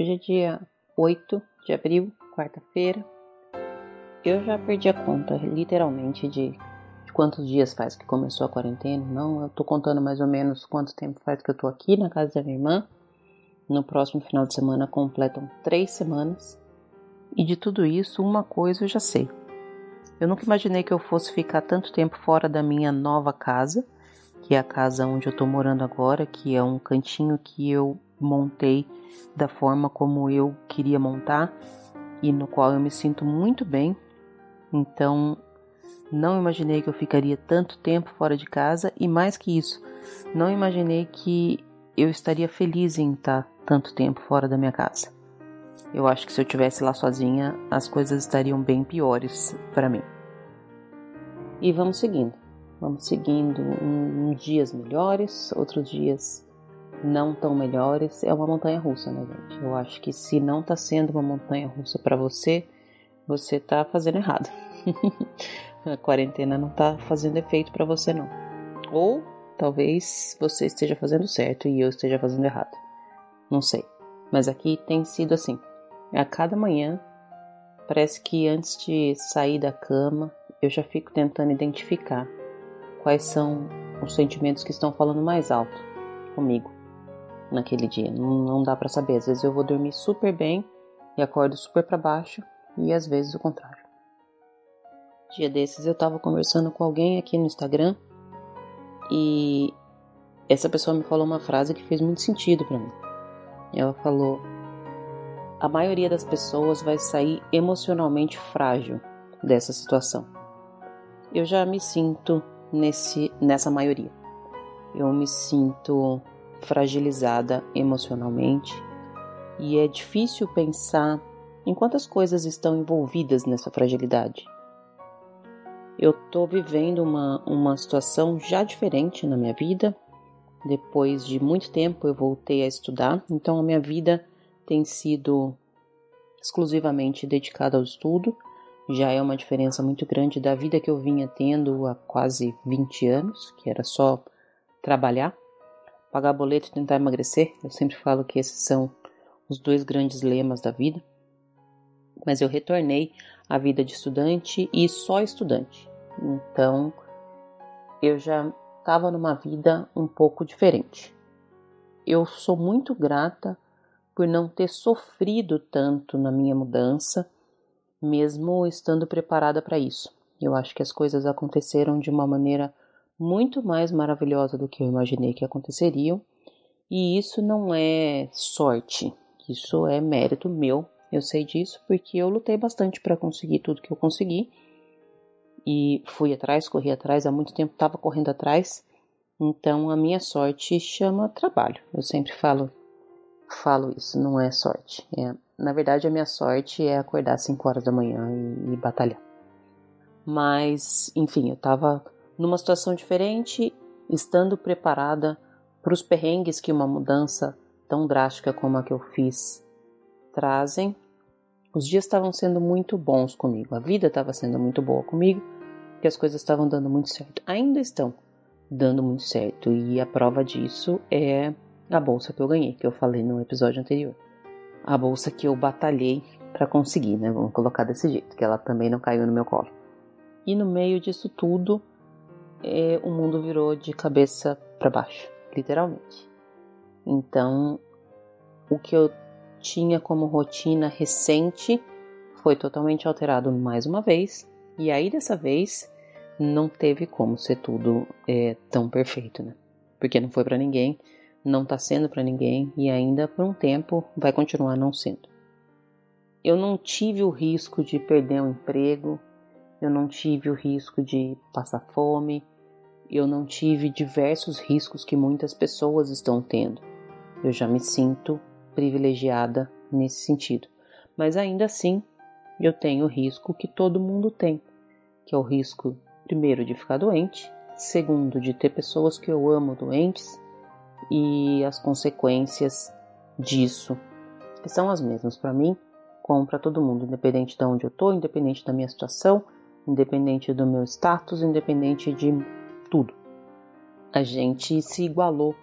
Hoje é dia 8 de abril, quarta-feira. Eu já perdi a conta, literalmente, de, de, quantos dias faz que começou a quarentena. Não, eu tô contando mais ou menos quanto tempo faz que eu tô aqui na casa da minha irmã. No próximo final de semana completam três semanas. E de tudo isso, uma coisa eu já sei. Eu nunca imaginei que eu fosse ficar tanto tempo fora da minha nova casa, que é a casa onde eu tô morando agora, que é um cantinho que eu montei da forma como eu queria montar e no qual eu me sinto muito bem. Então, não imaginei que eu ficaria tanto tempo fora de casa e mais que isso, não imaginei que eu estaria feliz em estar tanto tempo fora da minha casa. Eu acho que se eu tivesse lá sozinha, as coisas estariam bem piores para mim. E vamos seguindo. Vamos seguindo uns dias melhores, outros dias não tão melhores. É uma montanha russa, né, gente? Eu acho que se não tá sendo uma montanha russa para você, você tá fazendo errado. A quarentena não tá fazendo efeito para você não. Ou talvez você esteja fazendo certo e eu esteja fazendo errado. Não sei. Mas aqui tem sido assim. A cada manhã, parece que antes de sair da cama, eu já fico tentando identificar quais são os sentimentos que estão falando mais alto comigo naquele dia. Não, não dá para saber. Às vezes eu vou dormir super bem e acordo super para baixo, e às vezes o contrário. Dia desses eu tava conversando com alguém aqui no Instagram e essa pessoa me falou uma frase que fez muito sentido para mim. Ela falou: a maioria das pessoas vai sair emocionalmente frágil dessa situação. Eu já me sinto nesse, nessa maioria. Eu me sinto fragilizada emocionalmente e é difícil pensar em quantas coisas estão envolvidas nessa fragilidade. Eu estou vivendo uma, uma situação já diferente na minha vida. Depois de muito tempo eu voltei a estudar, então a minha vida tem sido exclusivamente dedicada ao estudo. Já é uma diferença muito grande da vida que eu vinha tendo há quase 20 anos, que era só trabalhar, pagar boleto e tentar emagrecer. Eu sempre falo que esses são os dois grandes lemas da vida. Mas eu retornei à vida de estudante e só estudante. Então eu já estava numa vida um pouco diferente. Eu sou muito grata por não ter sofrido tanto na minha mudança, mesmo estando preparada para isso. Eu acho que as coisas aconteceram de uma maneira muito mais maravilhosa do que eu imaginei que aconteceriam, e isso não é sorte, isso é mérito meu. Eu sei disso porque eu lutei bastante para conseguir tudo que eu consegui e fui atrás, corri atrás, há muito tempo estava correndo atrás. Então a minha sorte chama trabalho. Eu sempre falo falo isso, não é sorte. É, na verdade, a minha sorte é acordar às 5 horas da manhã e, e batalhar. Mas, enfim, eu estava numa situação diferente, estando preparada para os perrengues que uma mudança tão drástica como a que eu fiz trazem. Os dias estavam sendo muito bons comigo, a vida estava sendo muito boa comigo, porque as coisas estavam dando muito certo. Ainda estão dando muito certo, e a prova disso é a bolsa que eu ganhei, que eu falei no episódio anterior. A bolsa que eu batalhei para conseguir, né? Vamos colocar desse jeito, que ela também não caiu no meu colo. E no meio disso tudo, é, o mundo virou de cabeça para baixo, literalmente. Então, o que eu tinha como rotina recente foi totalmente alterado mais uma vez. E aí, dessa vez, não teve como ser tudo é, tão perfeito, né? Porque não foi para ninguém não está sendo para ninguém e ainda por um tempo vai continuar não sendo. Eu não tive o risco de perder um emprego, eu não tive o risco de passar fome, eu não tive diversos riscos que muitas pessoas estão tendo. Eu já me sinto privilegiada nesse sentido. Mas ainda assim, eu tenho o risco que todo mundo tem, que é o risco, primeiro, de ficar doente, segundo, de ter pessoas que eu amo doentes e as consequências disso, que são as mesmas para mim, como para todo mundo, independente de onde eu estou, independente da minha situação, independente do meu status, independente de tudo. A gente se igualou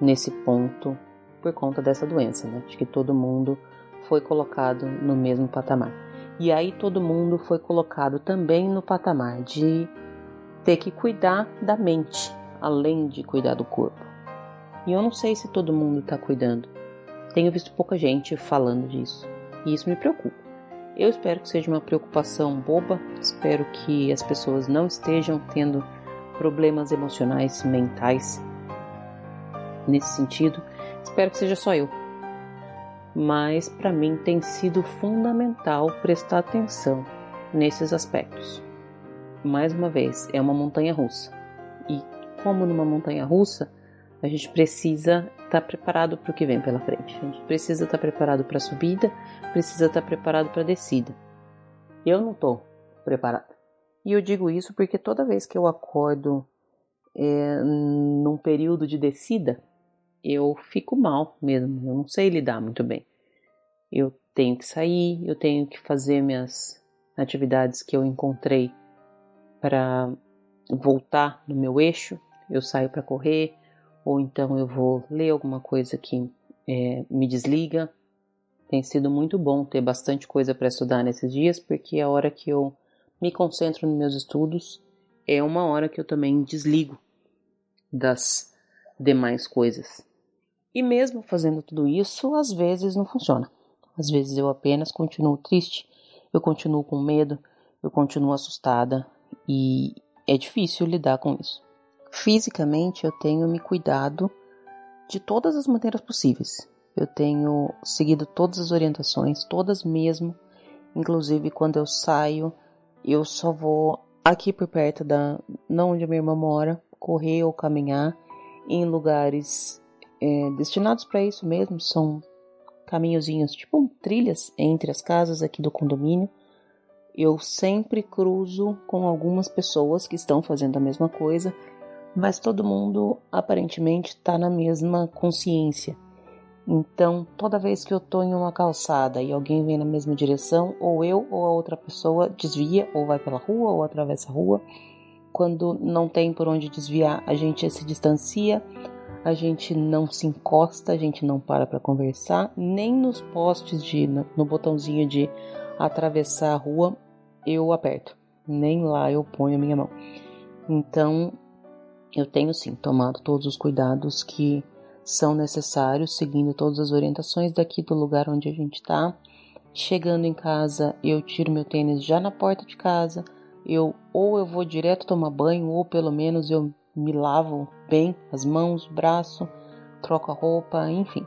nesse ponto por conta dessa doença, né? De que todo mundo foi colocado no mesmo patamar. E aí todo mundo foi colocado também no patamar de ter que cuidar da mente, além de cuidar do corpo. E eu não sei se todo mundo está cuidando. Tenho visto pouca gente falando disso. E isso me preocupa. Eu espero que seja uma preocupação boba, espero que as pessoas não estejam tendo problemas emocionais, mentais nesse sentido. Espero que seja só eu. Mas para mim tem sido fundamental prestar atenção nesses aspectos. Mais uma vez, é uma montanha russa. E como numa montanha russa, a gente precisa estar tá preparado para o que vem pela frente. A gente precisa estar tá preparado para a subida, precisa estar tá preparado para a descida. Eu não estou preparado. E eu digo isso porque toda vez que eu acordo é, num período de descida, eu fico mal mesmo. Eu não sei lidar muito bem. Eu tenho que sair, eu tenho que fazer minhas atividades que eu encontrei para voltar no meu eixo. Eu saio para correr, ou então eu vou ler alguma coisa que é, me desliga. Tem sido muito bom ter bastante coisa para estudar nesses dias, porque é a hora que eu me concentro nos meus estudos é uma hora que eu também desligo das demais coisas. E mesmo fazendo tudo isso, às vezes não funciona. Às vezes eu apenas continuo triste, eu continuo com medo, eu continuo assustada e é difícil lidar com isso. Fisicamente, eu tenho me cuidado de todas as maneiras possíveis. Eu tenho seguido todas as orientações, todas mesmo. Inclusive, quando eu saio, eu só vou aqui por perto da, não onde a minha irmã mora, correr ou caminhar em lugares é, destinados para isso mesmo. São caminhozinhos, tipo trilhas entre as casas aqui do condomínio. Eu sempre cruzo com algumas pessoas que estão fazendo a mesma coisa mas todo mundo aparentemente está na mesma consciência. Então, toda vez que eu estou em uma calçada e alguém vem na mesma direção, ou eu ou a outra pessoa desvia, ou vai pela rua, ou atravessa a rua. Quando não tem por onde desviar, a gente se distancia, a gente não se encosta, a gente não para para conversar, nem nos postes de no botãozinho de atravessar a rua eu aperto, nem lá eu ponho a minha mão. Então, eu tenho sim tomado todos os cuidados que são necessários, seguindo todas as orientações daqui do lugar onde a gente está. Chegando em casa, eu tiro meu tênis já na porta de casa. Eu ou eu vou direto tomar banho, ou pelo menos eu me lavo bem as mãos, braço, troco a roupa, enfim,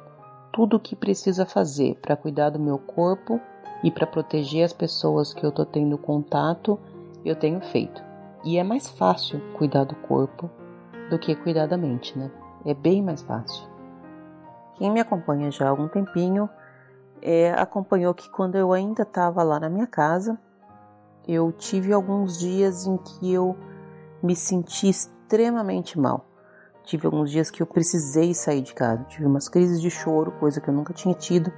tudo o que precisa fazer para cuidar do meu corpo e para proteger as pessoas que eu tô tendo contato, eu tenho feito. E é mais fácil cuidar do corpo do que cuidar da mente, né? É bem mais fácil. Quem me acompanha já há algum tempinho é, acompanhou que quando eu ainda estava lá na minha casa, eu tive alguns dias em que eu me senti extremamente mal. Tive alguns dias que eu precisei sair de casa, tive umas crises de choro, coisa que eu nunca tinha tido.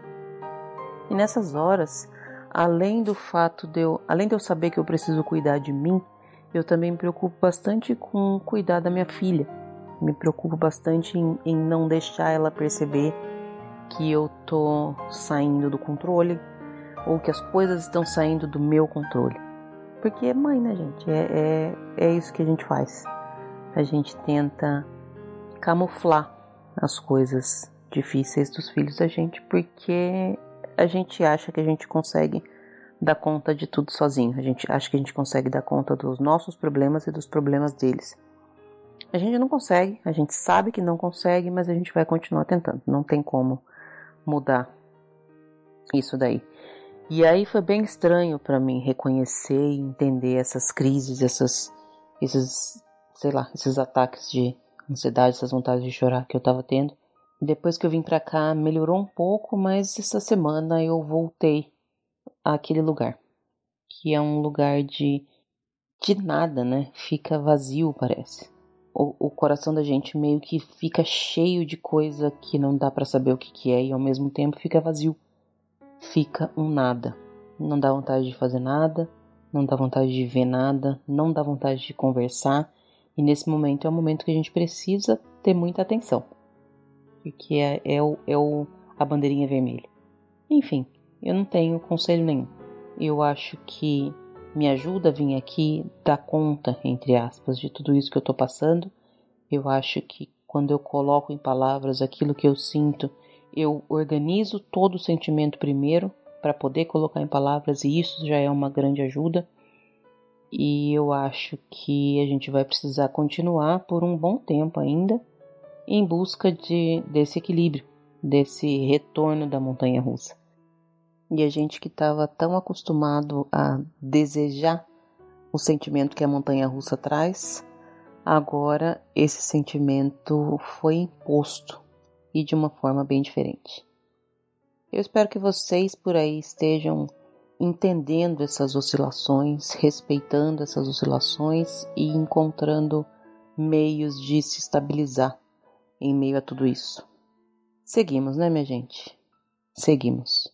E nessas horas, além do fato de eu, além de eu saber que eu preciso cuidar de mim, eu também me preocupo bastante com cuidar da minha filha. Me preocupo bastante em, em não deixar ela perceber que eu tô saindo do controle ou que as coisas estão saindo do meu controle. Porque é mãe, né, gente? É, é, é isso que a gente faz. A gente tenta camuflar as coisas difíceis dos filhos da gente porque a gente acha que a gente consegue dar conta de tudo sozinho. A gente acha que a gente consegue dar conta dos nossos problemas e dos problemas deles. A gente não consegue, a gente sabe que não consegue, mas a gente vai continuar tentando. Não tem como mudar isso daí. E aí foi bem estranho para mim reconhecer e entender essas crises, essas, esses, sei lá, esses ataques de ansiedade, essas vontades de chorar que eu tava tendo. Depois que eu vim pra cá, melhorou um pouco, mas essa semana eu voltei àquele lugar, que é um lugar de de nada, né? Fica vazio, parece. O, o coração da gente meio que fica cheio de coisa que não dá para saber o que, que é e ao mesmo tempo fica vazio. Fica um nada. Não dá vontade de fazer nada, não dá vontade de ver nada, não dá vontade de conversar. E nesse momento é o momento que a gente precisa ter muita atenção. porque é, é, o, é o, a bandeirinha vermelha. Enfim, eu não tenho conselho nenhum. Eu acho que me ajuda a vir aqui dar conta, entre aspas, de tudo isso que eu estou passando. Eu acho que quando eu coloco em palavras aquilo que eu sinto, eu organizo todo o sentimento primeiro para poder colocar em palavras e isso já é uma grande ajuda. E eu acho que a gente vai precisar continuar por um bom tempo ainda em busca de, desse equilíbrio, desse retorno da montanha russa. E a gente que estava tão acostumado a desejar o sentimento que a montanha russa traz, agora esse sentimento foi imposto e de uma forma bem diferente. Eu espero que vocês por aí estejam entendendo essas oscilações, respeitando essas oscilações e encontrando meios de se estabilizar em meio a tudo isso. Seguimos, né, minha gente? Seguimos.